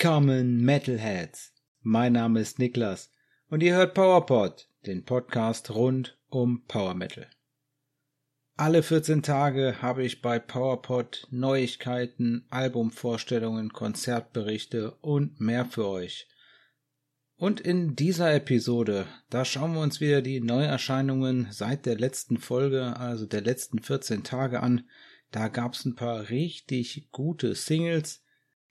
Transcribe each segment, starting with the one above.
Willkommen Metalheads. Mein Name ist Niklas und ihr hört PowerPod, den Podcast rund um Power Metal. Alle 14 Tage habe ich bei PowerPod Neuigkeiten, Albumvorstellungen, Konzertberichte und mehr für euch. Und in dieser Episode, da schauen wir uns wieder die Neuerscheinungen seit der letzten Folge, also der letzten 14 Tage an. Da gab's ein paar richtig gute Singles,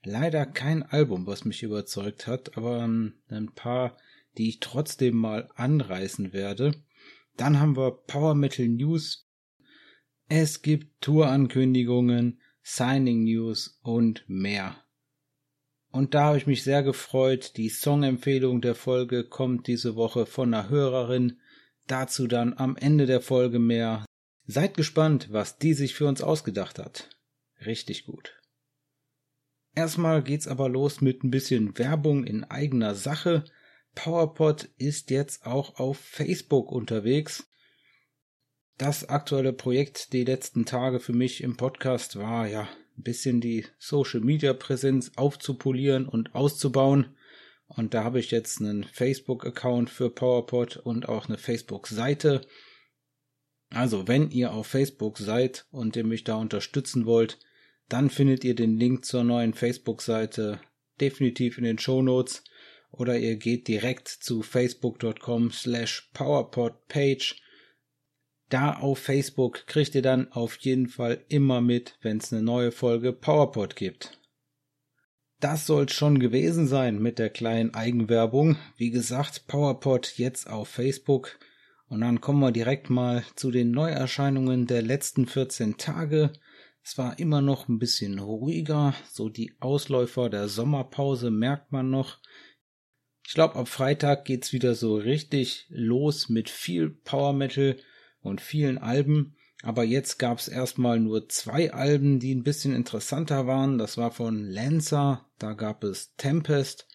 leider kein Album, was mich überzeugt hat, aber ähm, ein paar, die ich trotzdem mal anreißen werde. Dann haben wir Power Metal News. Es gibt Tourankündigungen, Signing News und mehr. Und da habe ich mich sehr gefreut. Die Songempfehlung der Folge kommt diese Woche von einer Hörerin. Dazu dann am Ende der Folge mehr. Seid gespannt, was die sich für uns ausgedacht hat. Richtig gut. Erstmal geht's aber los mit ein bisschen Werbung in eigener Sache. PowerPod ist jetzt auch auf Facebook unterwegs. Das aktuelle Projekt die letzten Tage für mich im Podcast war ja ein bisschen die Social Media Präsenz aufzupolieren und auszubauen. Und da habe ich jetzt einen Facebook Account für PowerPod und auch eine Facebook Seite. Also wenn ihr auf Facebook seid und ihr mich da unterstützen wollt, dann findet ihr den Link zur neuen Facebook-Seite definitiv in den Show Notes oder ihr geht direkt zu facebook.com slash powerpodpage. Da auf Facebook kriegt ihr dann auf jeden Fall immer mit, wenn es eine neue Folge PowerPod gibt. Das soll schon gewesen sein mit der kleinen Eigenwerbung. Wie gesagt, PowerPod jetzt auf Facebook. Und dann kommen wir direkt mal zu den Neuerscheinungen der letzten 14 Tage. Es war immer noch ein bisschen ruhiger, so die Ausläufer der Sommerpause merkt man noch. Ich glaube, ab Freitag geht's wieder so richtig los mit viel Power Metal und vielen Alben. Aber jetzt gab's erstmal nur zwei Alben, die ein bisschen interessanter waren. Das war von Lancer, da gab es Tempest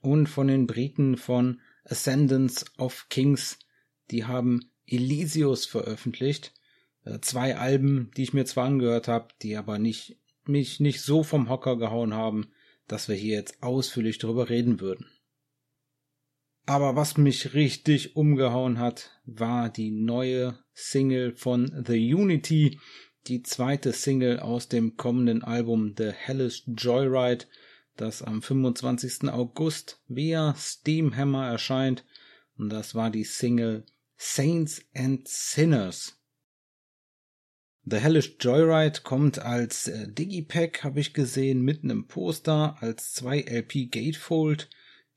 und von den Briten von Ascendance of Kings. Die haben Elysius veröffentlicht. Äh, zwei Alben, die ich mir zwar angehört habe, die aber nicht mich nicht so vom Hocker gehauen haben, dass wir hier jetzt ausführlich darüber reden würden. Aber was mich richtig umgehauen hat, war die neue Single von The Unity, die zweite Single aus dem kommenden Album The Hellish Joyride, das am 25. August via Steamhammer erscheint. Und das war die Single Saints and Sinners. The Hellish Joyride kommt als äh, Digipack, habe ich gesehen, mitten im Poster, als 2 LP Gatefold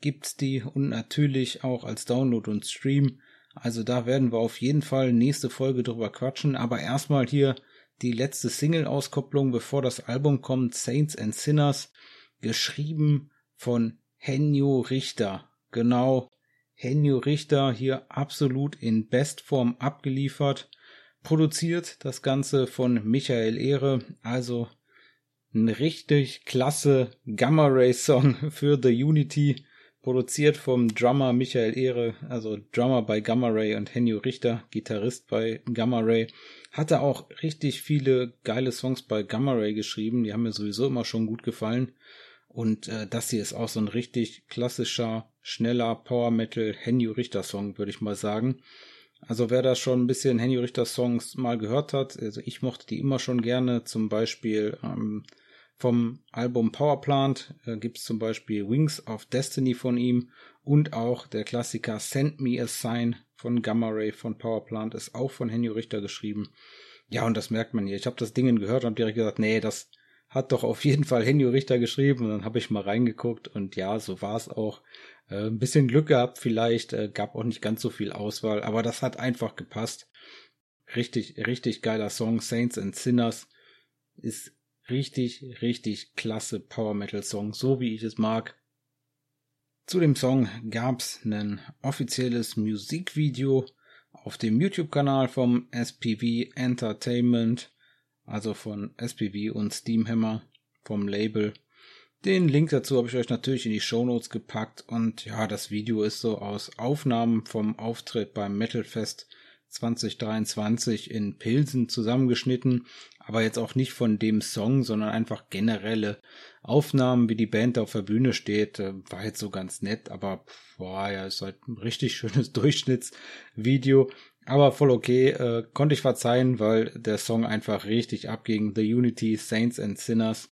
gibt's die und natürlich auch als Download und Stream. Also da werden wir auf jeden Fall nächste Folge drüber quatschen, aber erstmal hier die letzte Single-Auskopplung, bevor das Album kommt, Saints and Sinners, geschrieben von Henjo Richter. Genau, Henjo Richter hier absolut in Bestform abgeliefert produziert, das Ganze von Michael Ehre, also ein richtig klasse Gamma Ray Song für The Unity, produziert vom Drummer Michael Ehre, also Drummer bei Gamma Ray und Henny Richter, Gitarrist bei Gamma Ray. Hatte auch richtig viele geile Songs bei Gamma Ray geschrieben, die haben mir sowieso immer schon gut gefallen. Und äh, das hier ist auch so ein richtig klassischer, schneller Power Metal Henny Richter Song, würde ich mal sagen. Also wer da schon ein bisschen Henny Richter Songs mal gehört hat, also ich mochte die immer schon gerne, zum Beispiel ähm, vom Album Powerplant äh, gibt es zum Beispiel Wings of Destiny von ihm und auch der Klassiker Send Me a Sign von Gamma Ray von Powerplant ist auch von Henny Richter geschrieben. Ja, und das merkt man hier. Ich habe das Ding gehört und habe direkt gesagt, nee, das hat doch auf jeden Fall Henny Richter geschrieben. Und dann habe ich mal reingeguckt und ja, so war es auch. Äh, ein bisschen Glück gehabt vielleicht, äh, gab auch nicht ganz so viel Auswahl, aber das hat einfach gepasst. Richtig, richtig geiler Song. Saints and Sinners ist richtig, richtig klasse Power Metal Song, so wie ich es mag. Zu dem Song gab's ein offizielles Musikvideo auf dem YouTube-Kanal vom SPV Entertainment, also von SPV und Steamhammer vom Label. Den Link dazu habe ich euch natürlich in die Show Notes gepackt und ja, das Video ist so aus Aufnahmen vom Auftritt beim Metalfest 2023 in Pilsen zusammengeschnitten. aber jetzt auch nicht von dem Song, sondern einfach generelle Aufnahmen, wie die Band auf der Bühne steht, äh, war jetzt so ganz nett, aber boah, ja, ist halt ein richtig schönes Durchschnittsvideo. Aber voll okay, äh, konnte ich verzeihen, weil der Song einfach richtig abging. The Unity, Saints and Sinners.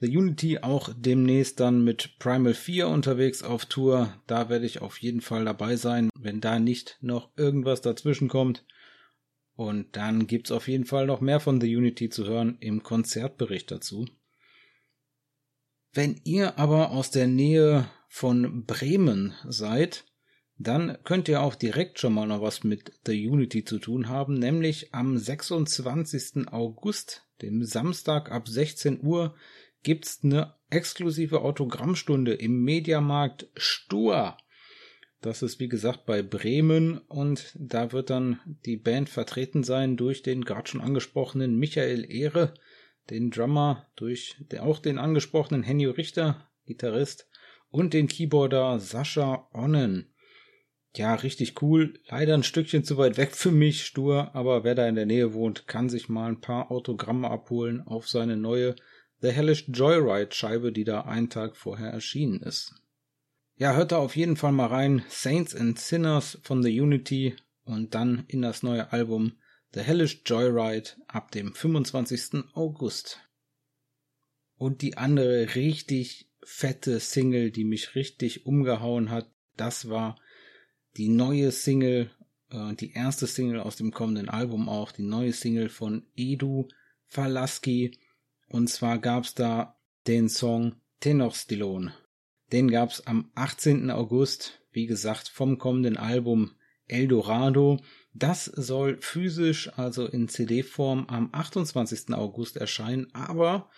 The Unity auch demnächst dann mit Primal 4 unterwegs auf Tour. Da werde ich auf jeden Fall dabei sein, wenn da nicht noch irgendwas dazwischen kommt. Und dann gibt's auf jeden Fall noch mehr von The Unity zu hören im Konzertbericht dazu. Wenn ihr aber aus der Nähe von Bremen seid, dann könnt ihr auch direkt schon mal noch was mit The Unity zu tun haben, nämlich am 26. August, dem Samstag ab 16 Uhr, gibt's eine exklusive Autogrammstunde im Mediamarkt Stur. Das ist wie gesagt bei Bremen und da wird dann die Band vertreten sein durch den gerade schon angesprochenen Michael Ehre, den Drummer, durch auch den angesprochenen Henny Richter, Gitarrist und den Keyboarder Sascha Onnen ja, richtig cool. Leider ein Stückchen zu weit weg für mich, stur, aber wer da in der Nähe wohnt, kann sich mal ein paar Autogramme abholen auf seine neue The Hellish Joyride Scheibe, die da einen Tag vorher erschienen ist. Ja, hört da auf jeden Fall mal rein. Saints and Sinners von The Unity und dann in das neue Album The Hellish Joyride ab dem 25. August. Und die andere richtig fette Single, die mich richtig umgehauen hat, das war die neue Single, äh, die erste Single aus dem kommenden Album auch, die neue Single von Edu Falaski. Und zwar gab's da den Song Tenorstilon. Den gab's am 18. August, wie gesagt, vom kommenden Album Eldorado. Das soll physisch, also in CD-Form, am 28. August erscheinen, aber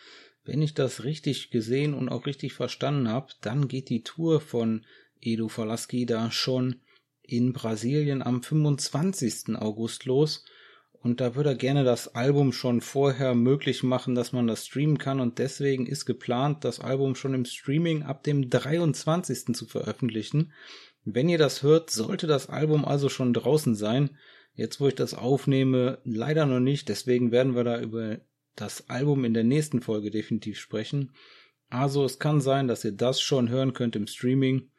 wenn ich das richtig gesehen und auch richtig verstanden habe, dann geht die Tour von Edu Falaski da schon in Brasilien am 25. August los und da würde er gerne das Album schon vorher möglich machen, dass man das streamen kann und deswegen ist geplant, das Album schon im Streaming ab dem 23. zu veröffentlichen. Wenn ihr das hört, sollte das Album also schon draußen sein. Jetzt, wo ich das aufnehme, leider noch nicht, deswegen werden wir da über das Album in der nächsten Folge definitiv sprechen. Also es kann sein, dass ihr das schon hören könnt im Streaming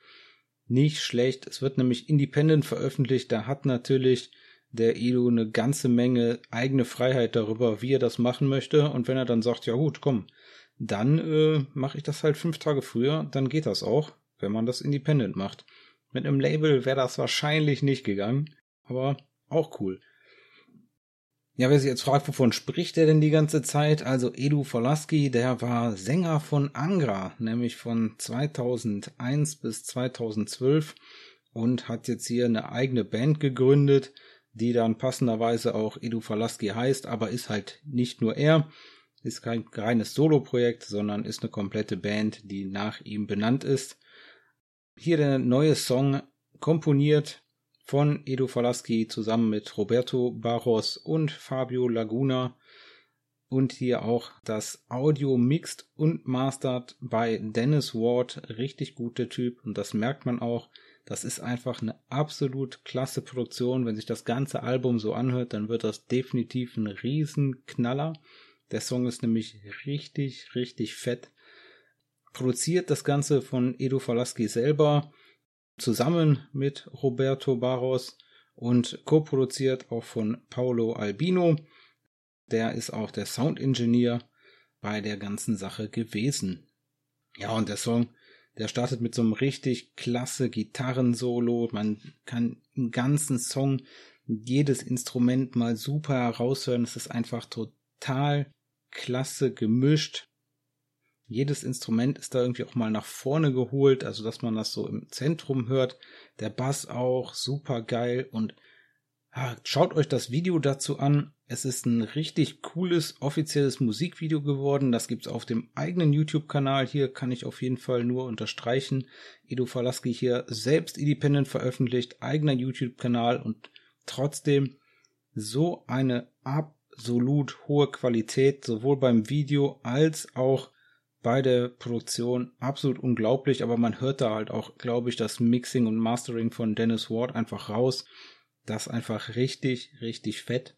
nicht schlecht. Es wird nämlich independent veröffentlicht. Da hat natürlich der Edu eine ganze Menge eigene Freiheit darüber, wie er das machen möchte. Und wenn er dann sagt, ja gut, komm, dann äh, mache ich das halt fünf Tage früher, dann geht das auch, wenn man das independent macht. Mit einem Label wäre das wahrscheinlich nicht gegangen, aber auch cool. Ja, wer sich jetzt fragt, wovon spricht er denn die ganze Zeit? Also Edu Folaski, der war Sänger von Angra, nämlich von 2001 bis 2012 und hat jetzt hier eine eigene Band gegründet, die dann passenderweise auch Edu Folaski heißt, aber ist halt nicht nur er, ist kein reines Solo-Projekt, sondern ist eine komplette Band, die nach ihm benannt ist. Hier der neue Song komponiert von Edo Falaski zusammen mit Roberto Barros und Fabio Laguna und hier auch das Audio mixed und mastered bei Dennis Ward. Richtig guter Typ und das merkt man auch. Das ist einfach eine absolut klasse Produktion. Wenn sich das ganze Album so anhört, dann wird das definitiv ein Riesenknaller. Der Song ist nämlich richtig, richtig fett. Produziert das Ganze von Edo Falaski selber zusammen mit Roberto Barros und co-produziert auch von Paolo Albino. Der ist auch der Sound Engineer bei der ganzen Sache gewesen. Ja, und der Song, der startet mit so einem richtig klasse Gitarrensolo. Man kann im ganzen Song jedes Instrument mal super heraushören. Es ist einfach total klasse gemischt jedes Instrument ist da irgendwie auch mal nach vorne geholt, also dass man das so im Zentrum hört. Der Bass auch super geil und ja, schaut euch das Video dazu an. Es ist ein richtig cooles offizielles Musikvideo geworden. Das gibt's auf dem eigenen YouTube-Kanal. Hier kann ich auf jeden Fall nur unterstreichen. Edu Falaski hier selbst independent veröffentlicht, eigener YouTube-Kanal und trotzdem so eine absolut hohe Qualität, sowohl beim Video als auch bei der Produktion absolut unglaublich, aber man hört da halt auch, glaube ich, das Mixing und Mastering von Dennis Ward einfach raus. Das einfach richtig, richtig fett.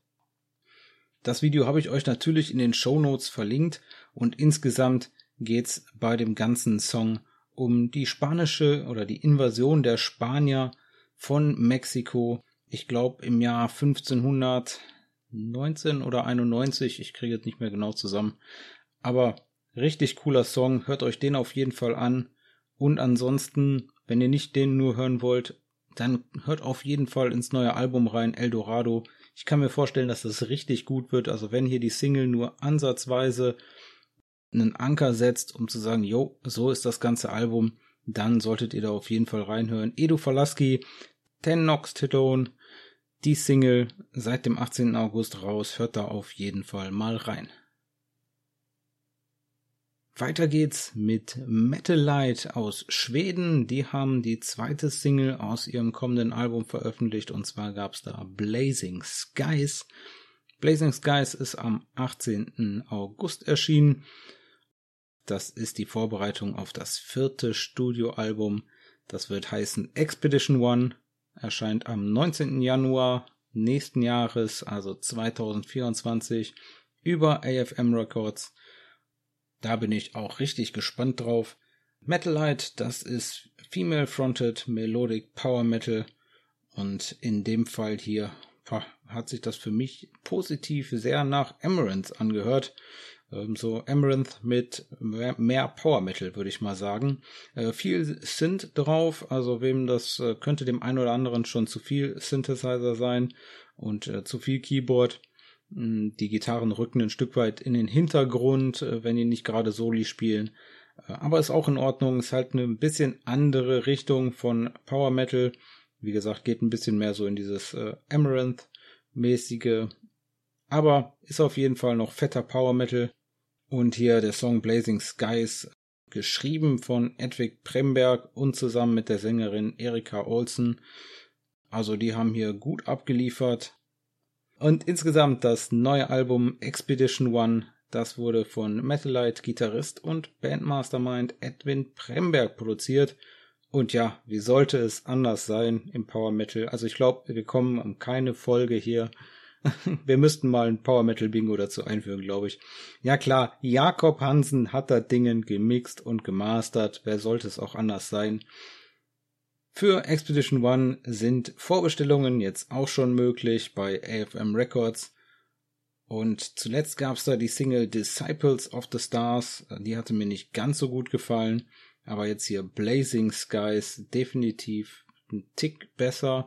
Das Video habe ich euch natürlich in den Show Notes verlinkt und insgesamt geht's bei dem ganzen Song um die spanische oder die Invasion der Spanier von Mexiko. Ich glaube im Jahr 1519 oder 91, ich kriege es nicht mehr genau zusammen. Aber richtig cooler Song, hört euch den auf jeden Fall an. Und ansonsten, wenn ihr nicht den nur hören wollt, dann hört auf jeden Fall ins neue Album rein, Eldorado. Ich kann mir vorstellen, dass das richtig gut wird. Also wenn hier die Single nur ansatzweise einen Anker setzt, um zu sagen, jo, so ist das ganze Album, dann solltet ihr da auf jeden Fall reinhören. Edu Falaski, Ten Nox Titone, die Single seit dem 18. August raus, hört da auf jeden Fall mal rein. Weiter geht's mit Metal Light aus Schweden. Die haben die zweite Single aus ihrem kommenden Album veröffentlicht und zwar gab's da Blazing Skies. Blazing Skies ist am 18. August erschienen. Das ist die Vorbereitung auf das vierte Studioalbum. Das wird heißen Expedition One. Erscheint am 19. Januar nächsten Jahres, also 2024, über AFM Records. Da bin ich auch richtig gespannt drauf. Metal Light, das ist Female Fronted Melodic Power Metal und in dem Fall hier hat sich das für mich positiv sehr nach Amaranth angehört. Ähm, so Amaranth mit mehr, Power Metal, würde ich mal sagen. Äh, viel Synth drauf, also wem das äh, könnte dem einen oder anderen schon zu viel Synthesizer sein und äh, zu viel Keyboard. Die Gitarren rücken ein Stück weit in den Hintergrund, äh, wenn die nicht gerade Soli spielen. Äh, aber ist auch in Ordnung, ist halt eine bisschen andere Richtung von Power Metal. Wie gesagt, geht ein bisschen mehr so in dieses äh, Amaranth-mäßige. Aber ist auf jeden Fall noch fetter Power Metal. Und hier der Song Blazing Skies, geschrieben von Edwig Premberg und zusammen mit der Sängerin Erika Olsen. Also die haben hier gut abgeliefert. Und insgesamt das neue Album Expedition One, das wurde von Metalite Gitarrist und Bandmastermind Edwin Premberg produziert. Und ja, wie sollte es anders sein im Power Metal? Also ich glaube, wir kommen um keine Folge hier. wir müssten mal ein Power Metal Bingo dazu einführen, glaube ich. Ja klar, Jakob Hansen hat da Dingen gemixt und gemastert. Wer sollte es auch anders sein? Für Expedition One sind Vorbestellungen jetzt auch schon möglich bei AFM Records. Und zuletzt gab es da die Single Disciples of the Stars. Die hatte mir nicht ganz so gut gefallen. Aber jetzt hier Blazing Skies definitiv ein Tick besser.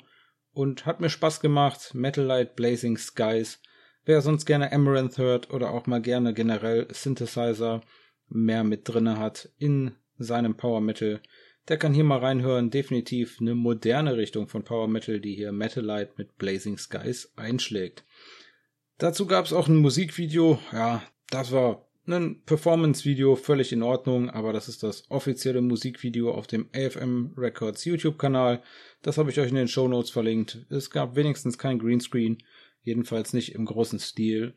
Und hat mir Spaß gemacht. Metal Light Blazing Skies. Wer sonst gerne Amaranth hört oder auch mal gerne generell Synthesizer mehr mit drinne hat in seinem Power Metal, der kann hier mal reinhören. Definitiv eine moderne Richtung von Power Metal, die hier Metal Light mit Blazing Skies einschlägt. Dazu gab es auch ein Musikvideo. Ja, das war ein Performance-Video, völlig in Ordnung, aber das ist das offizielle Musikvideo auf dem AFM Records YouTube-Kanal. Das habe ich euch in den Show Notes verlinkt. Es gab wenigstens kein Greenscreen, jedenfalls nicht im großen Stil.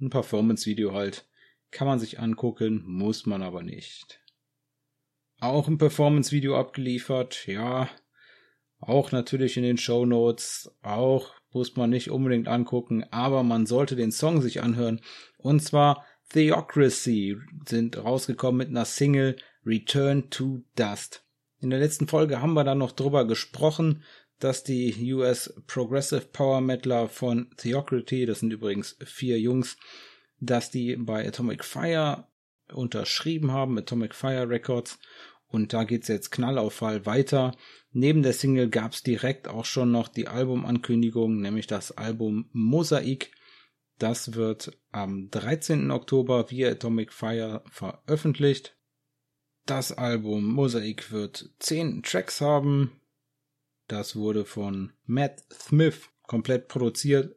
Ein Performance-Video halt. Kann man sich angucken, muss man aber nicht. Auch ein Performance-Video abgeliefert, ja. Auch natürlich in den Show Notes, auch muss man nicht unbedingt angucken, aber man sollte den Song sich anhören. Und zwar Theocracy sind rausgekommen mit einer Single Return to Dust. In der letzten Folge haben wir dann noch drüber gesprochen, dass die US Progressive Power Metaler von Theocracy, das sind übrigens vier Jungs, dass die bei Atomic Fire unterschrieben haben, Atomic Fire Records. Und da geht's jetzt Knall auf Fall weiter. Neben der Single gab's direkt auch schon noch die Albumankündigung, nämlich das Album Mosaik. Das wird am 13. Oktober via Atomic Fire veröffentlicht. Das Album Mosaik wird 10 Tracks haben. Das wurde von Matt Smith komplett produziert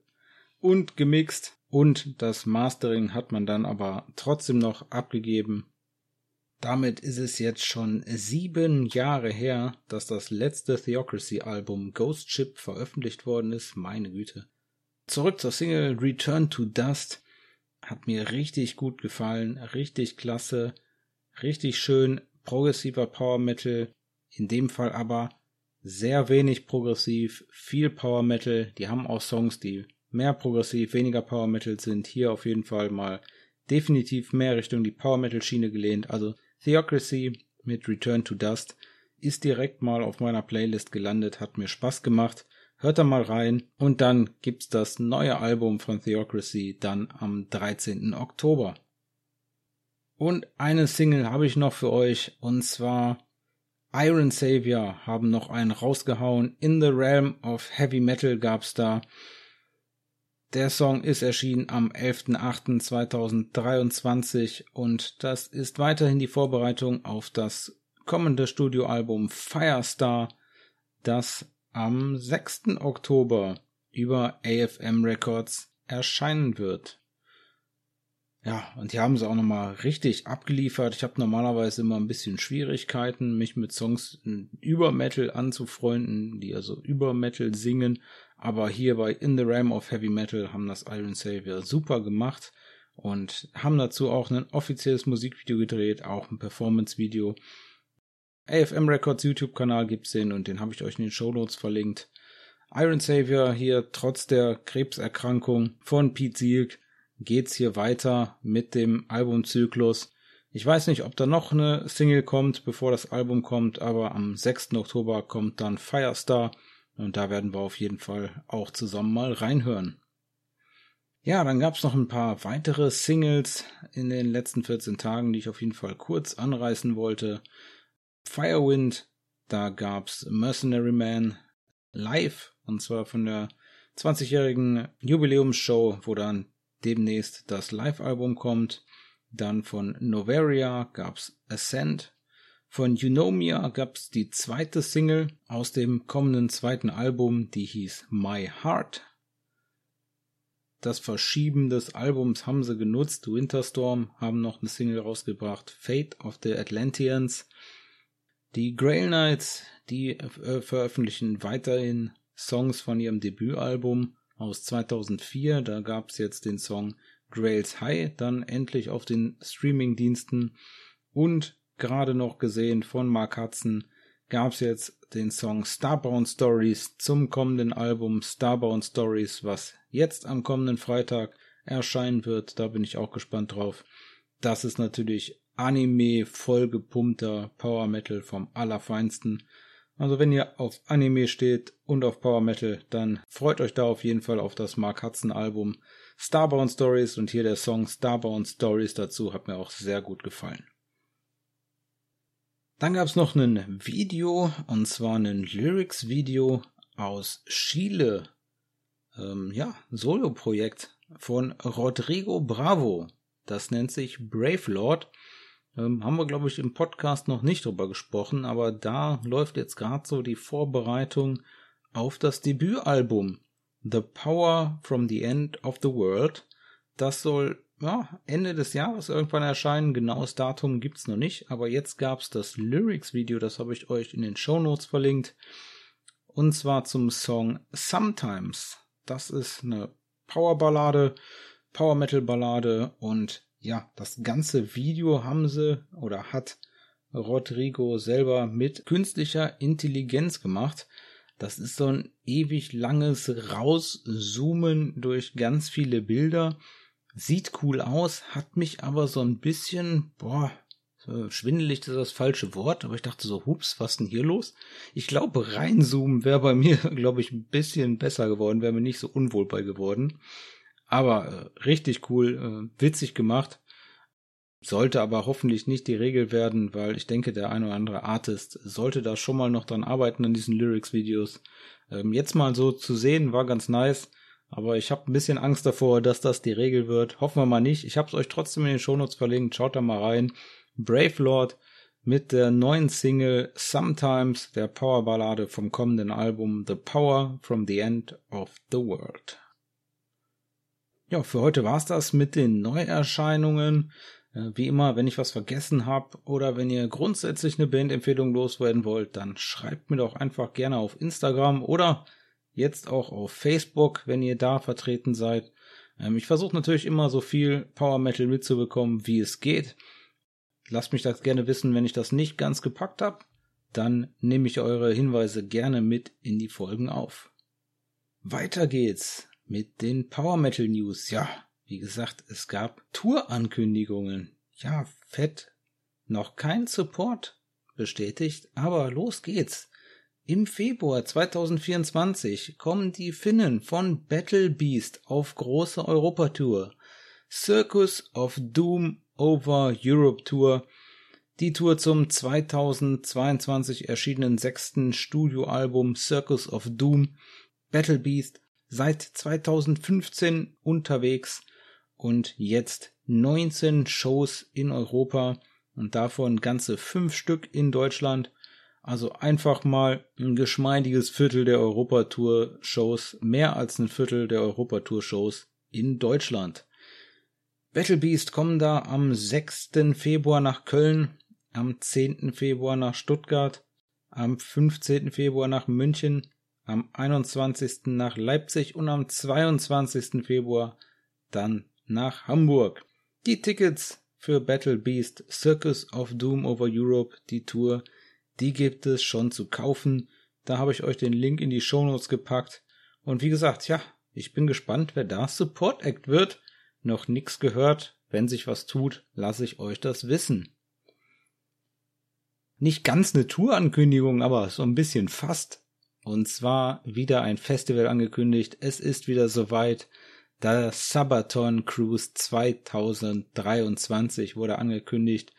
und gemixt. Und das Mastering hat man dann aber trotzdem noch abgegeben damit ist es jetzt schon sieben Jahre her, dass das letzte Theocracy-Album Ghost Ship veröffentlicht worden ist. Meine Güte. Zurück zur Single Return to Dust. Hat mir richtig gut gefallen. Richtig klasse. Richtig schön progressiver Power Metal. In dem Fall aber sehr wenig progressiv, viel Power Metal. Die haben auch Songs, die mehr progressiv, weniger Power Metal sind hier auf jeden Fall mal definitiv mehr Richtung die Power Metal Schiene gelehnt. Also Theocracy mit Return to Dust ist direkt mal auf meiner Playlist gelandet, hat mir Spaß gemacht. Hört da mal rein und dann gibt's das neue Album von Theocracy dann am 13. Oktober. Und eine Single habe ich noch für euch und zwar Iron Savior haben noch einen rausgehauen. In the Realm of Heavy Metal gab's da. Der Song ist erschienen am 11.08.2023 und das ist weiterhin die Vorbereitung auf das kommende Studioalbum Firestar, das am 6. Oktober über AFM Records erscheinen wird. Ja, und hier haben sie auch nochmal richtig abgeliefert. Ich habe normalerweise immer ein bisschen Schwierigkeiten, mich mit Songs über Metal anzufreunden, die also über Metal singen. Aber hier bei In the Realm of Heavy Metal haben das Iron Savior super gemacht und haben dazu auch ein offizielles Musikvideo gedreht, auch ein Performance-Video. AFM Records YouTube-Kanal gibt's den und den habe ich euch in den Show Notes verlinkt. Iron Savior hier trotz der Krebserkrankung von Pete Sieg geht's hier weiter mit dem Albumzyklus. Ich weiß nicht, ob da noch eine Single kommt, bevor das Album kommt, aber am 6. Oktober kommt dann Firestar und da werden wir auf jeden Fall auch zusammen mal reinhören. Ja, dann gab's noch ein paar weitere Singles in den letzten 14 Tagen, die ich auf jeden Fall kurz anreißen wollte. Firewind, da gab's Mercenary Man live und zwar von der 20-jährigen Jubiläumsshow, wo dann demnächst das Live-Album kommt. Dann von Novaria gab's Ascent. Von Eunomia gab's die zweite Single aus dem kommenden zweiten Album, die hieß My Heart. Das Verschieben des Albums haben sie genutzt. Winterstorm haben noch eine Single rausgebracht, Fate of the Atlanteans. Die Grail Knights, die äh, veröffentlichen weiterhin Songs von ihrem Debütalbum aus 2004. Da gab es jetzt den Song Grails High, dann endlich auf den Streaming-Diensten. Und gerade noch gesehen von Mark Hudson gab es jetzt den Song Starbound Stories zum kommenden Album Starbound Stories, was jetzt am kommenden Freitag erscheinen wird. Da bin ich auch gespannt drauf. Das ist natürlich Anime vollgepumpter Power Metal vom Allerfeinsten. Also wenn ihr auf Anime steht und auf Power Metal, dann freut euch da auf jeden Fall auf das Mark Hudson Album Starbound Stories und hier der Song Starbound Stories dazu hat mir auch sehr gut gefallen. Dann gab es noch ein Video und zwar ein Lyrics Video aus Chile. Ähm, ja, Solo-Projekt von Rodrigo Bravo. Das nennt sich Brave Lord ähm, haben wir, glaube ich, im Podcast noch nicht drüber gesprochen, aber da läuft jetzt gerade so die Vorbereitung auf das Debütalbum The Power from the End of the World. Das soll ja, Ende des Jahres irgendwann erscheinen. Genaues Datum gibt's noch nicht, aber jetzt gab's das Lyrics-Video, das habe ich euch in den Show Notes verlinkt. Und zwar zum Song Sometimes. Das ist eine Powerballade, Power Metal Ballade und ja, das ganze Video haben sie oder hat Rodrigo selber mit künstlicher Intelligenz gemacht. Das ist so ein ewig langes Rauszoomen durch ganz viele Bilder. Sieht cool aus, hat mich aber so ein bisschen, boah, schwindelig ist das falsche Wort, aber ich dachte so, hups, was denn hier los? Ich glaube, reinzoomen wäre bei mir, glaube ich, ein bisschen besser geworden, wäre mir nicht so unwohl bei geworden. Aber äh, richtig cool, äh, witzig gemacht. Sollte aber hoffentlich nicht die Regel werden, weil ich denke, der ein oder andere Artist sollte da schon mal noch dran arbeiten an diesen Lyrics-Videos. Ähm, jetzt mal so zu sehen, war ganz nice. Aber ich habe ein bisschen Angst davor, dass das die Regel wird. Hoffen wir mal nicht. Ich habe es euch trotzdem in den Shownotes verlinkt. Schaut da mal rein. Brave Lord mit der neuen Single Sometimes, der Powerballade vom kommenden Album The Power from the End of the World. Ja, für heute war's das mit den Neuerscheinungen. Äh, wie immer, wenn ich was vergessen habe oder wenn ihr grundsätzlich eine Bandempfehlung loswerden wollt, dann schreibt mir doch einfach gerne auf Instagram oder jetzt auch auf Facebook, wenn ihr da vertreten seid. Ähm, ich versuche natürlich immer so viel Power Metal mitzubekommen, wie es geht. Lasst mich das gerne wissen, wenn ich das nicht ganz gepackt habe. Dann nehme ich eure Hinweise gerne mit in die Folgen auf. Weiter geht's mit den Power Metal News. Ja, wie gesagt, es gab Tour-Ankündigungen. Ja, fett. Noch kein Support bestätigt, aber los geht's. Im Februar 2024 kommen die Finnen von Battle Beast auf große Europatour. Circus of Doom Over Europe Tour. Die Tour zum 2022 erschienenen sechsten Studioalbum Circus of Doom. Battle Beast seit 2015 unterwegs und jetzt 19 Shows in Europa und davon ganze fünf Stück in Deutschland. Also einfach mal ein geschmeidiges Viertel der Europatour-Shows, mehr als ein Viertel der Europatour-Shows in Deutschland. Battle Beast kommen da am 6. Februar nach Köln, am 10. Februar nach Stuttgart, am 15. Februar nach München, am 21. nach Leipzig und am 22. Februar dann nach Hamburg. Die Tickets für Battle Beast Circus of Doom over Europe, die Tour, die gibt es schon zu kaufen. Da habe ich euch den Link in die Shownotes gepackt. Und wie gesagt, ja, ich bin gespannt, wer da Support Act wird. Noch nix gehört. Wenn sich was tut, lasse ich euch das wissen. Nicht ganz eine Tour-Ankündigung, aber so ein bisschen fast. Und zwar wieder ein Festival angekündigt. Es ist wieder soweit. Der Sabaton Cruise 2023 wurde angekündigt.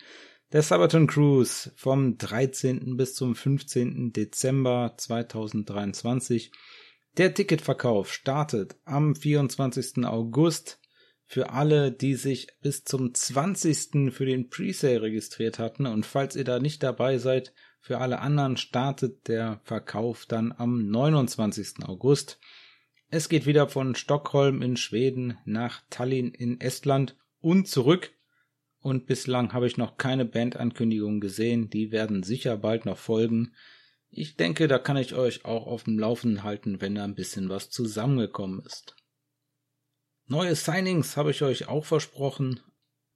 Der Sabaton Cruise vom 13. bis zum 15. Dezember 2023. Der Ticketverkauf startet am 24. August für alle, die sich bis zum 20. für den Presale registriert hatten. Und falls ihr da nicht dabei seid, für alle anderen startet der Verkauf dann am 29. August. Es geht wieder von Stockholm in Schweden nach Tallinn in Estland und zurück und bislang habe ich noch keine Bandankündigungen gesehen, die werden sicher bald noch folgen. Ich denke, da kann ich euch auch auf dem Laufenden halten, wenn da ein bisschen was zusammengekommen ist. Neue Signings habe ich euch auch versprochen.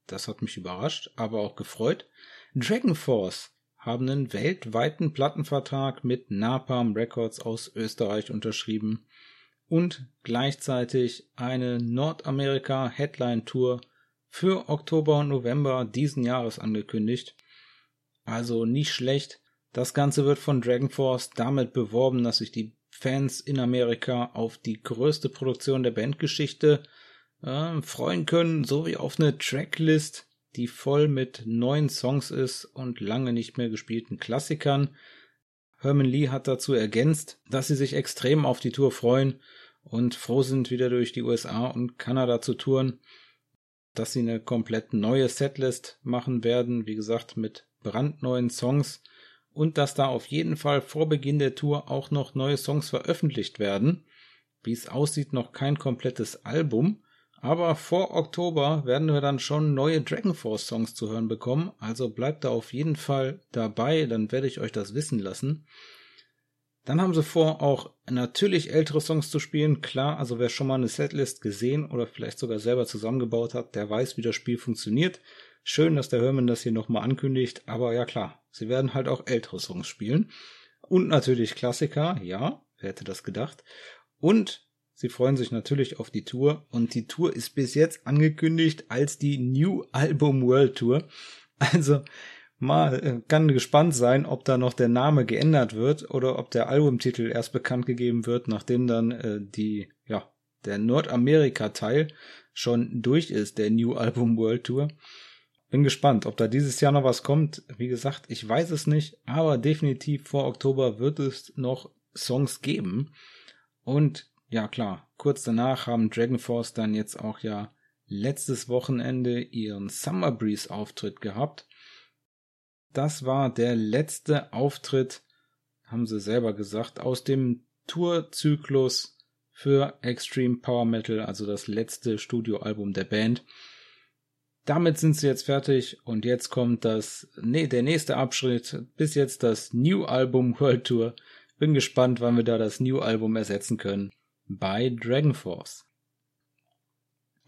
Das hat mich überrascht, aber auch gefreut. Dragon Force haben einen weltweiten Plattenvertrag mit Napalm Records aus Österreich unterschrieben und gleichzeitig eine Nordamerika Headline Tour für Oktober und November diesen Jahres angekündigt. Also nicht schlecht. Das Ganze wird von Dragon Force damit beworben, dass sich die Fans in Amerika auf die größte Produktion der Bandgeschichte äh, freuen können, sowie auf eine Tracklist, die voll mit neuen Songs ist und lange nicht mehr gespielten Klassikern. Herman Lee hat dazu ergänzt, dass sie sich extrem auf die Tour freuen und froh sind, wieder durch die USA und Kanada zu touren dass sie eine komplett neue Setlist machen werden, wie gesagt, mit brandneuen Songs und dass da auf jeden Fall vor Beginn der Tour auch noch neue Songs veröffentlicht werden. Wie es aussieht, noch kein komplettes Album, aber vor Oktober werden wir dann schon neue Dragon Force Songs zu hören bekommen, also bleibt da auf jeden Fall dabei, dann werde ich euch das wissen lassen. Dann haben sie vor, auch natürlich ältere Songs zu spielen. Klar, also wer schon mal eine Setlist gesehen oder vielleicht sogar selber zusammengebaut hat, der weiß, wie das Spiel funktioniert. Schön, dass der Herman das hier nochmal ankündigt, aber ja klar, sie werden halt auch ältere Songs spielen. Und natürlich Klassiker, ja, wer hätte das gedacht. Und sie freuen sich natürlich auf die Tour und die Tour ist bis jetzt angekündigt als die New Album World Tour. Also mal äh, kann gespannt sein, ob da noch der Name geändert wird oder ob der Albumtitel erst bekannt gegeben wird, nachdem dann äh, die ja der Nordamerika-Teil schon durch ist, der New Album World Tour. Bin gespannt, ob da dieses Jahr noch was kommt. Wie gesagt, ich weiß es nicht, aber definitiv vor Oktober wird es noch Songs geben. Und ja klar, kurz danach haben Dragon Force dann jetzt auch ja letztes Wochenende ihren Summer Breeze Auftritt gehabt. Das war der letzte Auftritt, haben sie selber gesagt, aus dem Tourzyklus für Extreme Power Metal, also das letzte Studioalbum der Band. Damit sind sie jetzt fertig und jetzt kommt das, nee, der nächste Abschnitt, bis jetzt das New Album World Tour. Bin gespannt, wann wir da das New Album ersetzen können. Bei Dragon Force.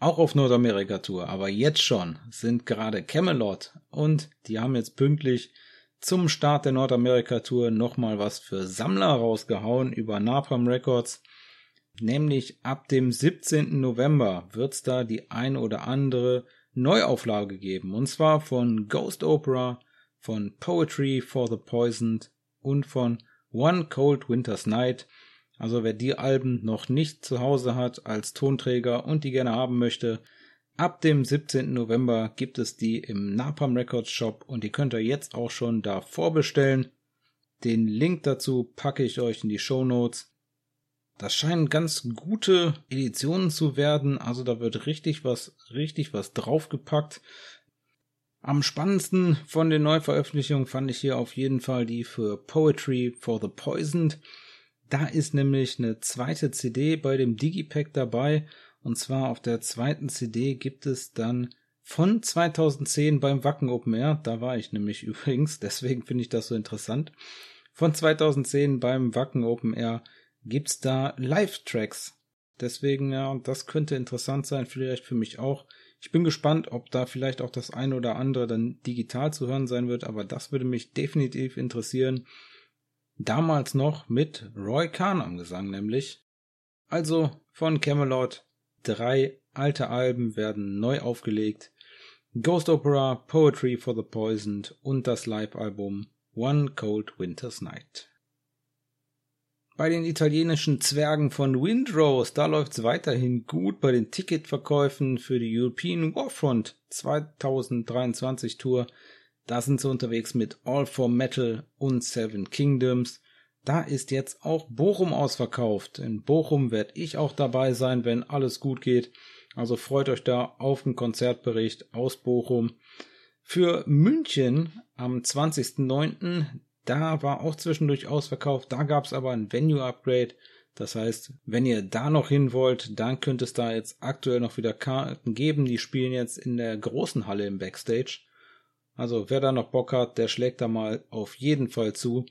Auch auf Nordamerika-Tour, aber jetzt schon sind gerade Camelot und die haben jetzt pünktlich zum Start der Nordamerika-Tour nochmal was für Sammler rausgehauen über Napalm Records. Nämlich ab dem 17. November wird's da die ein oder andere Neuauflage geben. Und zwar von Ghost Opera, von Poetry for the Poisoned und von One Cold Winter's Night. Also wer die Alben noch nicht zu Hause hat als Tonträger und die gerne haben möchte, ab dem 17. November gibt es die im Napalm Records Shop und die könnt ihr jetzt auch schon da vorbestellen. Den Link dazu packe ich euch in die Show Notes. Das scheinen ganz gute Editionen zu werden, also da wird richtig was, richtig was draufgepackt. Am spannendsten von den Neuveröffentlichungen fand ich hier auf jeden Fall die für Poetry for the Poisoned. Da ist nämlich eine zweite CD bei dem Digipack dabei. Und zwar auf der zweiten CD gibt es dann von 2010 beim Wacken Open Air, da war ich nämlich übrigens, deswegen finde ich das so interessant. Von 2010 beim Wacken Open Air gibt's da Live-Tracks. Deswegen, ja, das könnte interessant sein, vielleicht für mich auch. Ich bin gespannt, ob da vielleicht auch das eine oder andere dann digital zu hören sein wird, aber das würde mich definitiv interessieren. Damals noch mit Roy Kahn am Gesang nämlich. Also von Camelot. Drei alte Alben werden neu aufgelegt. Ghost Opera, Poetry for the Poisoned und das Live-Album One Cold Winter's Night. Bei den italienischen Zwergen von Windrose, da läuft's weiterhin gut bei den Ticketverkäufen für die European Warfront 2023 Tour. Da sind sie unterwegs mit All for Metal und Seven Kingdoms. Da ist jetzt auch Bochum ausverkauft. In Bochum werde ich auch dabei sein, wenn alles gut geht. Also freut euch da auf den Konzertbericht aus Bochum. Für München am 20.09. Da war auch zwischendurch ausverkauft. Da gab es aber ein Venue-Upgrade. Das heißt, wenn ihr da noch hin wollt, dann könnte es da jetzt aktuell noch wieder Karten geben. Die spielen jetzt in der großen Halle im Backstage. Also wer da noch Bock hat, der schlägt da mal auf jeden Fall zu.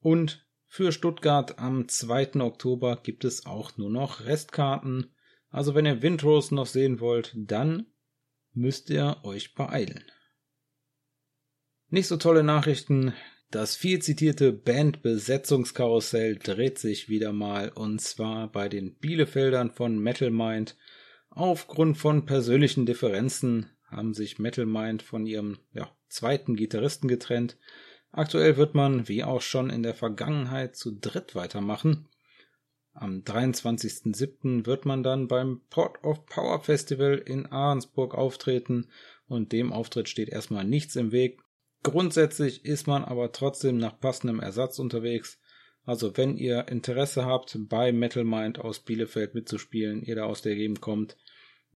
Und für Stuttgart am 2. Oktober gibt es auch nur noch Restkarten. Also wenn ihr Windrose noch sehen wollt, dann müsst ihr euch beeilen. Nicht so tolle Nachrichten das viel zitierte Bandbesetzungskarussell dreht sich wieder mal und zwar bei den Bielefeldern von Metal Mind. Aufgrund von persönlichen Differenzen haben sich Metal Mind von ihrem ja, zweiten Gitarristen getrennt. Aktuell wird man, wie auch schon in der Vergangenheit, zu dritt weitermachen. Am 23.07. wird man dann beim Pot of Power Festival in Ahrensburg auftreten und dem Auftritt steht erstmal nichts im Weg. Grundsätzlich ist man aber trotzdem nach passendem Ersatz unterwegs. Also wenn ihr Interesse habt, bei Metal Mind aus Bielefeld mitzuspielen, ihr da aus der Gegend kommt,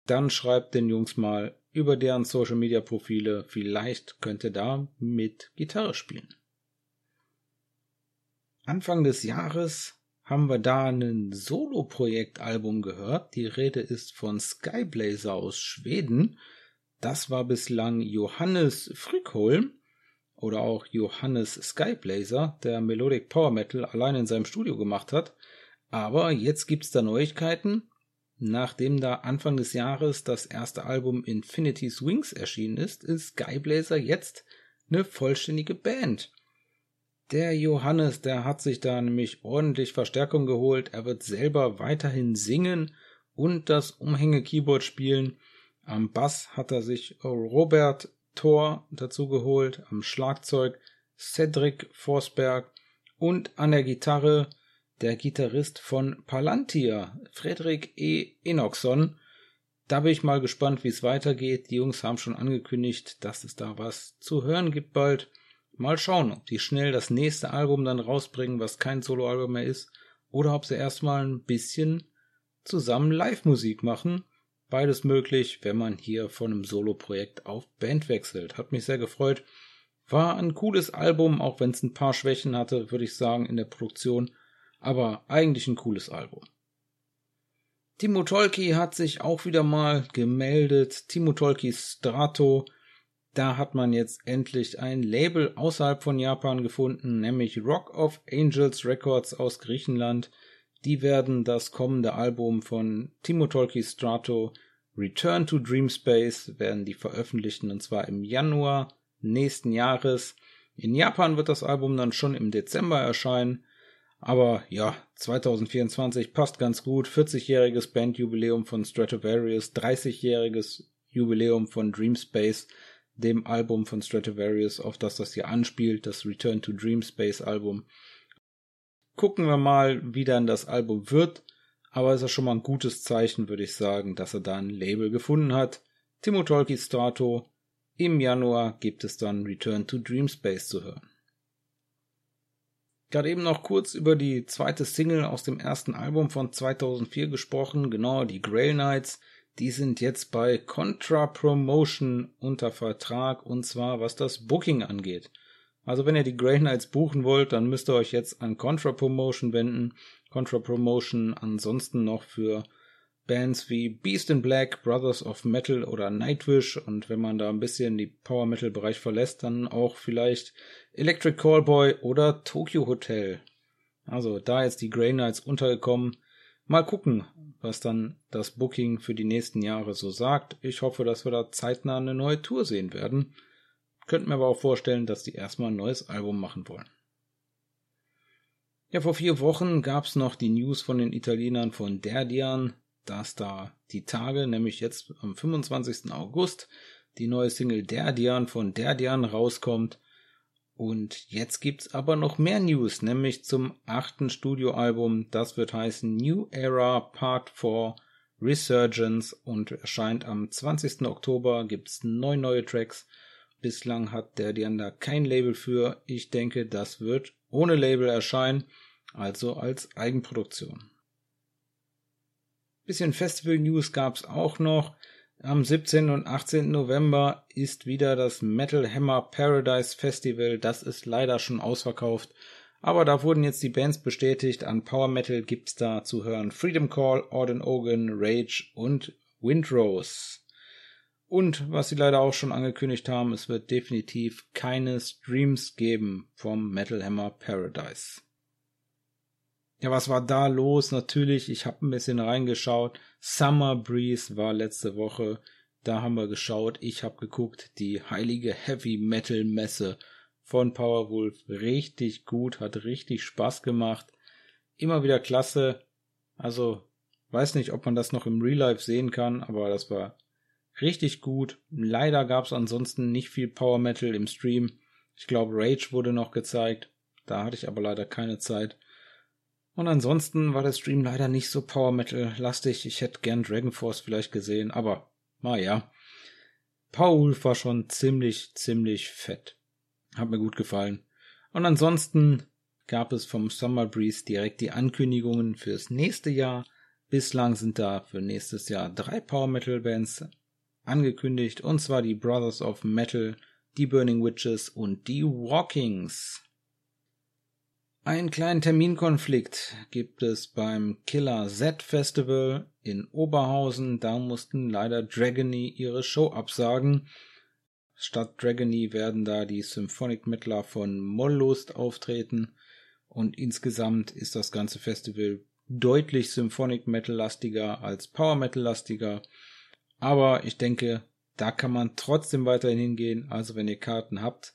dann schreibt den Jungs mal über deren Social Media Profile. Vielleicht könnt ihr da mit Gitarre spielen. Anfang des Jahres haben wir da ein Solo-Projekt-Album gehört. Die Rede ist von Skyblazer aus Schweden. Das war bislang Johannes Frückholm oder auch Johannes Skyblazer, der Melodic Power Metal allein in seinem Studio gemacht hat. Aber jetzt gibt's da Neuigkeiten. Nachdem da Anfang des Jahres das erste Album Infinity Swings erschienen ist, ist Skyblazer jetzt eine vollständige Band. Der Johannes, der hat sich da nämlich ordentlich Verstärkung geholt. Er wird selber weiterhin singen und das Umhänge-Keyboard spielen. Am Bass hat er sich Robert Thor dazu geholt, am Schlagzeug Cedric Forsberg und an der Gitarre der Gitarrist von Palantir, Frederik E. Enochson. Da bin ich mal gespannt, wie es weitergeht. Die Jungs haben schon angekündigt, dass es da was zu hören gibt bald. Mal schauen, ob die schnell das nächste Album dann rausbringen, was kein Soloalbum mehr ist, oder ob sie erstmal ein bisschen zusammen Live-Musik machen. Beides möglich, wenn man hier von einem Solo-Projekt auf Band wechselt. Hat mich sehr gefreut. War ein cooles Album, auch wenn es ein paar Schwächen hatte, würde ich sagen, in der Produktion. Aber eigentlich ein cooles Album. Timo Tolki hat sich auch wieder mal gemeldet. Timo Tolki Strato. Da hat man jetzt endlich ein Label außerhalb von Japan gefunden, nämlich Rock of Angels Records aus Griechenland. Die werden das kommende Album von Timo Tolki Strato Return to Dream Space werden die veröffentlichen und zwar im Januar nächsten Jahres. In Japan wird das Album dann schon im Dezember erscheinen. Aber ja, 2024 passt ganz gut. 40-jähriges Bandjubiläum von Stratovarius, 30-jähriges Jubiläum von Dreamspace, dem Album von Stratovarius, auf das das hier anspielt, das Return to Dreamspace Album. Gucken wir mal, wie dann das Album wird. Aber es ist schon mal ein gutes Zeichen, würde ich sagen, dass er da ein Label gefunden hat. Timo Tolki Strato. Im Januar gibt es dann Return to Dreamspace zu hören. Gerade eben noch kurz über die zweite Single aus dem ersten Album von 2004 gesprochen, genau die Grail Knights. Die sind jetzt bei Contra Promotion unter Vertrag und zwar was das Booking angeht. Also wenn ihr die Grey Knights buchen wollt, dann müsst ihr euch jetzt an Contra Promotion wenden. Contra Promotion ansonsten noch für Bands wie Beast in Black, Brothers of Metal oder Nightwish und wenn man da ein bisschen die Power Metal Bereich verlässt, dann auch vielleicht Electric Callboy oder Tokyo Hotel. Also da jetzt die Grey Knights untergekommen. Mal gucken, was dann das Booking für die nächsten Jahre so sagt. Ich hoffe, dass wir da zeitnah eine neue Tour sehen werden. Könnten mir aber auch vorstellen, dass die erstmal ein neues Album machen wollen. Ja, vor vier Wochen gab's noch die News von den Italienern von Derdian, dass da die Tage, nämlich jetzt am 25. August, die neue Single Derdian von Derdian rauskommt. Und jetzt gibt's aber noch mehr News, nämlich zum achten Studioalbum. Das wird heißen New Era Part 4 Resurgence und erscheint am 20. Oktober. Gibt's neun neue Tracks. Bislang hat Derdian da kein Label für. Ich denke, das wird ohne Label erscheinen, also als Eigenproduktion. Bisschen Festival News gab's auch noch. Am 17. und 18. November ist wieder das Metal Hammer Paradise Festival. Das ist leider schon ausverkauft. Aber da wurden jetzt die Bands bestätigt. An Power Metal gibt's da zu hören Freedom Call, Orden Ogan, Rage und Windrose. Und was sie leider auch schon angekündigt haben, es wird definitiv keine Streams geben vom Metal Hammer Paradise. Ja, was war da los? Natürlich, ich habe ein bisschen reingeschaut. Summer Breeze war letzte Woche. Da haben wir geschaut. Ich habe geguckt. Die heilige Heavy Metal Messe von Powerwolf. Richtig gut, hat richtig Spaß gemacht. Immer wieder klasse. Also, weiß nicht, ob man das noch im Real Life sehen kann, aber das war richtig gut. Leider gab es ansonsten nicht viel Power Metal im Stream. Ich glaube, Rage wurde noch gezeigt. Da hatte ich aber leider keine Zeit. Und ansonsten war der Stream leider nicht so Power Metal lastig. Ich hätte gern Dragon Force vielleicht gesehen, aber naja. Paul war schon ziemlich, ziemlich fett. Hat mir gut gefallen. Und ansonsten gab es vom Summer Breeze direkt die Ankündigungen fürs nächste Jahr. Bislang sind da für nächstes Jahr drei Power Metal Bands angekündigt, und zwar die Brothers of Metal, die Burning Witches und die Walkings. Einen kleinen Terminkonflikt gibt es beim Killer Z Festival in Oberhausen. Da mussten leider Dragony ihre Show absagen. Statt Dragony werden da die Symphonic Metaler von Mollust auftreten. Und insgesamt ist das ganze Festival deutlich Symphonic Metal lastiger als Power Metal lastiger. Aber ich denke, da kann man trotzdem weiterhin hingehen. Also wenn ihr Karten habt,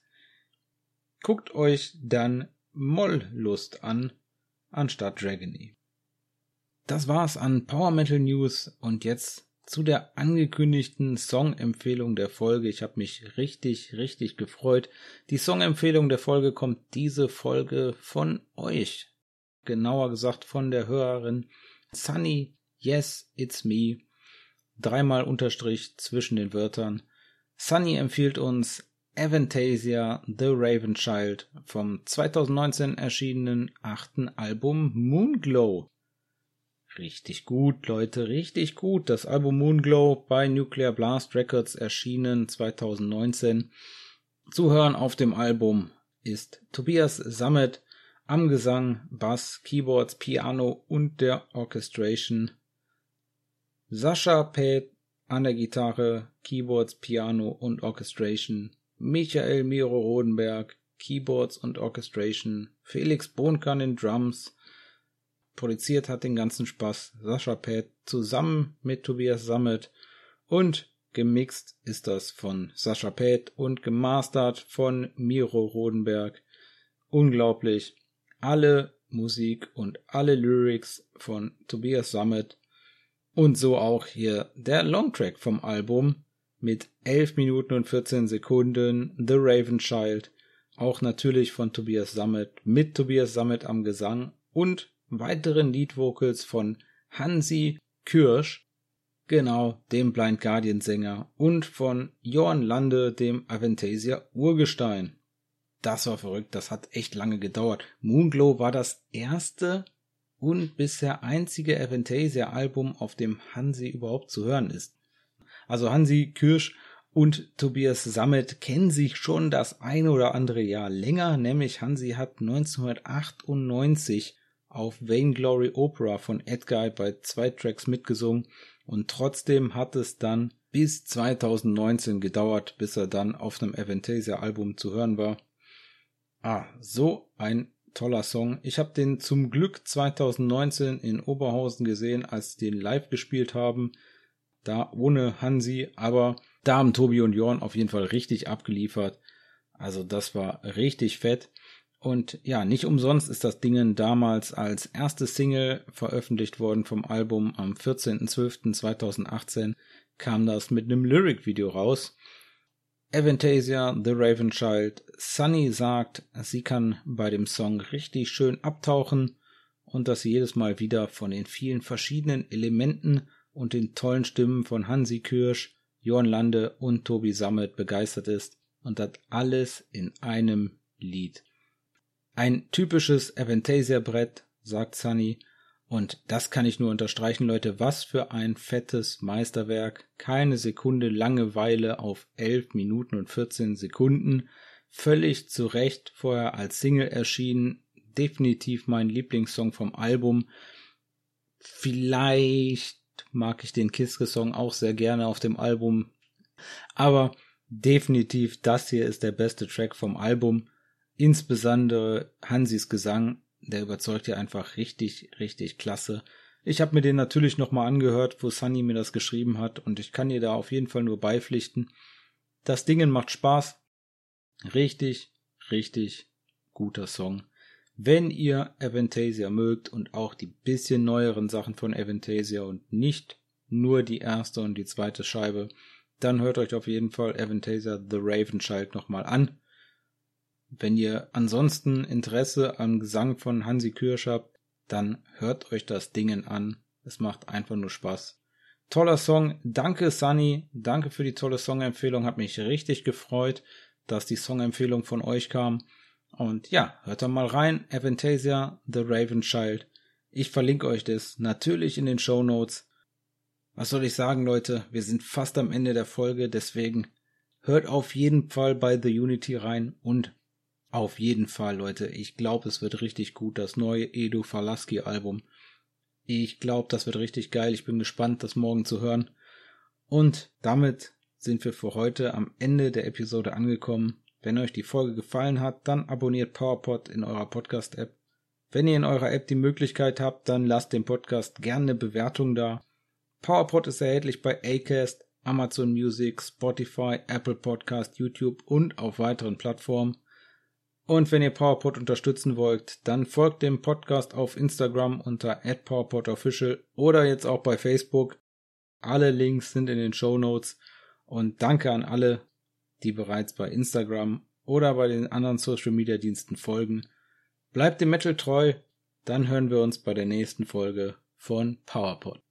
guckt euch dann Moll-Lust an, anstatt Dragony. Das war's an Power Metal News und jetzt zu der angekündigten Songempfehlung der Folge. Ich habe mich richtig, richtig gefreut. Die Songempfehlung der Folge kommt diese Folge von euch. Genauer gesagt von der Hörerin Sunny Yes, It's Me. Dreimal Unterstrich zwischen den Wörtern. Sunny empfiehlt uns Avantasia The Raven Child vom 2019 erschienenen achten Album Moonglow. Richtig gut, Leute, richtig gut. Das Album Moonglow bei Nuclear Blast Records erschienen 2019. Zu hören auf dem Album ist Tobias Sammet am Gesang, Bass, Keyboards, Piano und der Orchestration. Sascha Pät an der Gitarre, Keyboards, Piano und Orchestration. Michael Miro Rodenberg, Keyboards und Orchestration, Felix Bohnkan in Drums, produziert hat den ganzen Spaß Sascha Pett zusammen mit Tobias Sammet und gemixt ist das von Sascha Pett und gemastert von Miro Rodenberg. Unglaublich. Alle Musik und alle Lyrics von Tobias Sammet und so auch hier der Longtrack vom Album mit 11 Minuten und 14 Sekunden The Raven Child, auch natürlich von Tobias Sammet mit Tobias Sammet am Gesang und weiteren Leadvocals von Hansi Kürsch, genau dem Blind Guardian Sänger und von Johann Lande, dem Aventasia Urgestein. Das war verrückt, das hat echt lange gedauert. Moonglow war das erste und bisher einzige Aventasia-Album, auf dem Hansi überhaupt zu hören ist. Also Hansi Kirsch und Tobias Sammet kennen sich schon das eine oder andere Jahr länger, nämlich Hansi hat 1998 auf Vainglory Opera von Edguy bei zwei Tracks mitgesungen und trotzdem hat es dann bis 2019 gedauert, bis er dann auf einem Aventasia Album zu hören war. Ah, so ein toller Song. Ich habe den zum Glück 2019 in Oberhausen gesehen, als die den live gespielt haben. Da ohne Hansi, aber da haben Tobi und Jorn auf jeden Fall richtig abgeliefert. Also das war richtig fett. Und ja, nicht umsonst ist das Ding damals als erste Single veröffentlicht worden vom Album. Am 14.12.2018 kam das mit einem Lyric-Video raus. Avantasia, The Raven Child, Sunny sagt, sie kann bei dem Song richtig schön abtauchen und dass sie jedes Mal wieder von den vielen verschiedenen Elementen und den tollen Stimmen von Hansi Kirsch, Jorn Lande und Tobi Sammet begeistert ist und das alles in einem Lied. Ein typisches Avantasia-Brett, sagt Sunny, und das kann ich nur unterstreichen, Leute. Was für ein fettes Meisterwerk. Keine Sekunde Langeweile auf 11 Minuten und 14 Sekunden. Völlig zu Recht vorher als Single erschienen. Definitiv mein Lieblingssong vom Album. Vielleicht mag ich den Kiske-Song auch sehr gerne auf dem Album. Aber definitiv das hier ist der beste Track vom Album. Insbesondere Hansis Gesang der überzeugt ja einfach richtig, richtig klasse. Ich habe mir den natürlich nochmal angehört, wo Sunny mir das geschrieben hat und ich kann dir da auf jeden Fall nur beipflichten. Das Dingen macht Spaß. Richtig, richtig guter Song. Wenn ihr Avantasia mögt und auch die bisschen neueren Sachen von Avantasia und nicht nur die erste und die zweite Scheibe, dann hört euch auf jeden Fall Avantasia The Raven Child nochmal an. Wenn ihr ansonsten Interesse am Gesang von Hansi Kürsch habt, dann hört euch das Dingen an. Es macht einfach nur Spaß. Toller Song. Danke Sunny. Danke für die tolle Songempfehlung. Hat mich richtig gefreut, dass die Songempfehlung von euch kam. Und ja, hört da mal rein. Avantasia, The Raven Child. Ich verlinke euch das natürlich in den Show Notes. Was soll ich sagen, Leute? Wir sind fast am Ende der Folge, deswegen hört auf jeden Fall bei The Unity rein und auf jeden Fall, Leute. Ich glaube, es wird richtig gut. Das neue Edu Falaski Album. Ich glaube, das wird richtig geil. Ich bin gespannt, das morgen zu hören. Und damit sind wir für heute am Ende der Episode angekommen. Wenn euch die Folge gefallen hat, dann abonniert PowerPod in eurer Podcast-App. Wenn ihr in eurer App die Möglichkeit habt, dann lasst dem Podcast gerne eine Bewertung da. PowerPod ist erhältlich bei Acast, Amazon Music, Spotify, Apple Podcast, YouTube und auf weiteren Plattformen. Und wenn ihr PowerPod unterstützen wollt, dann folgt dem Podcast auf Instagram unter @powerpodofficial oder jetzt auch bei Facebook. Alle Links sind in den Show Notes. Und danke an alle, die bereits bei Instagram oder bei den anderen Social Media Diensten folgen. Bleibt dem Metal treu, dann hören wir uns bei der nächsten Folge von PowerPod.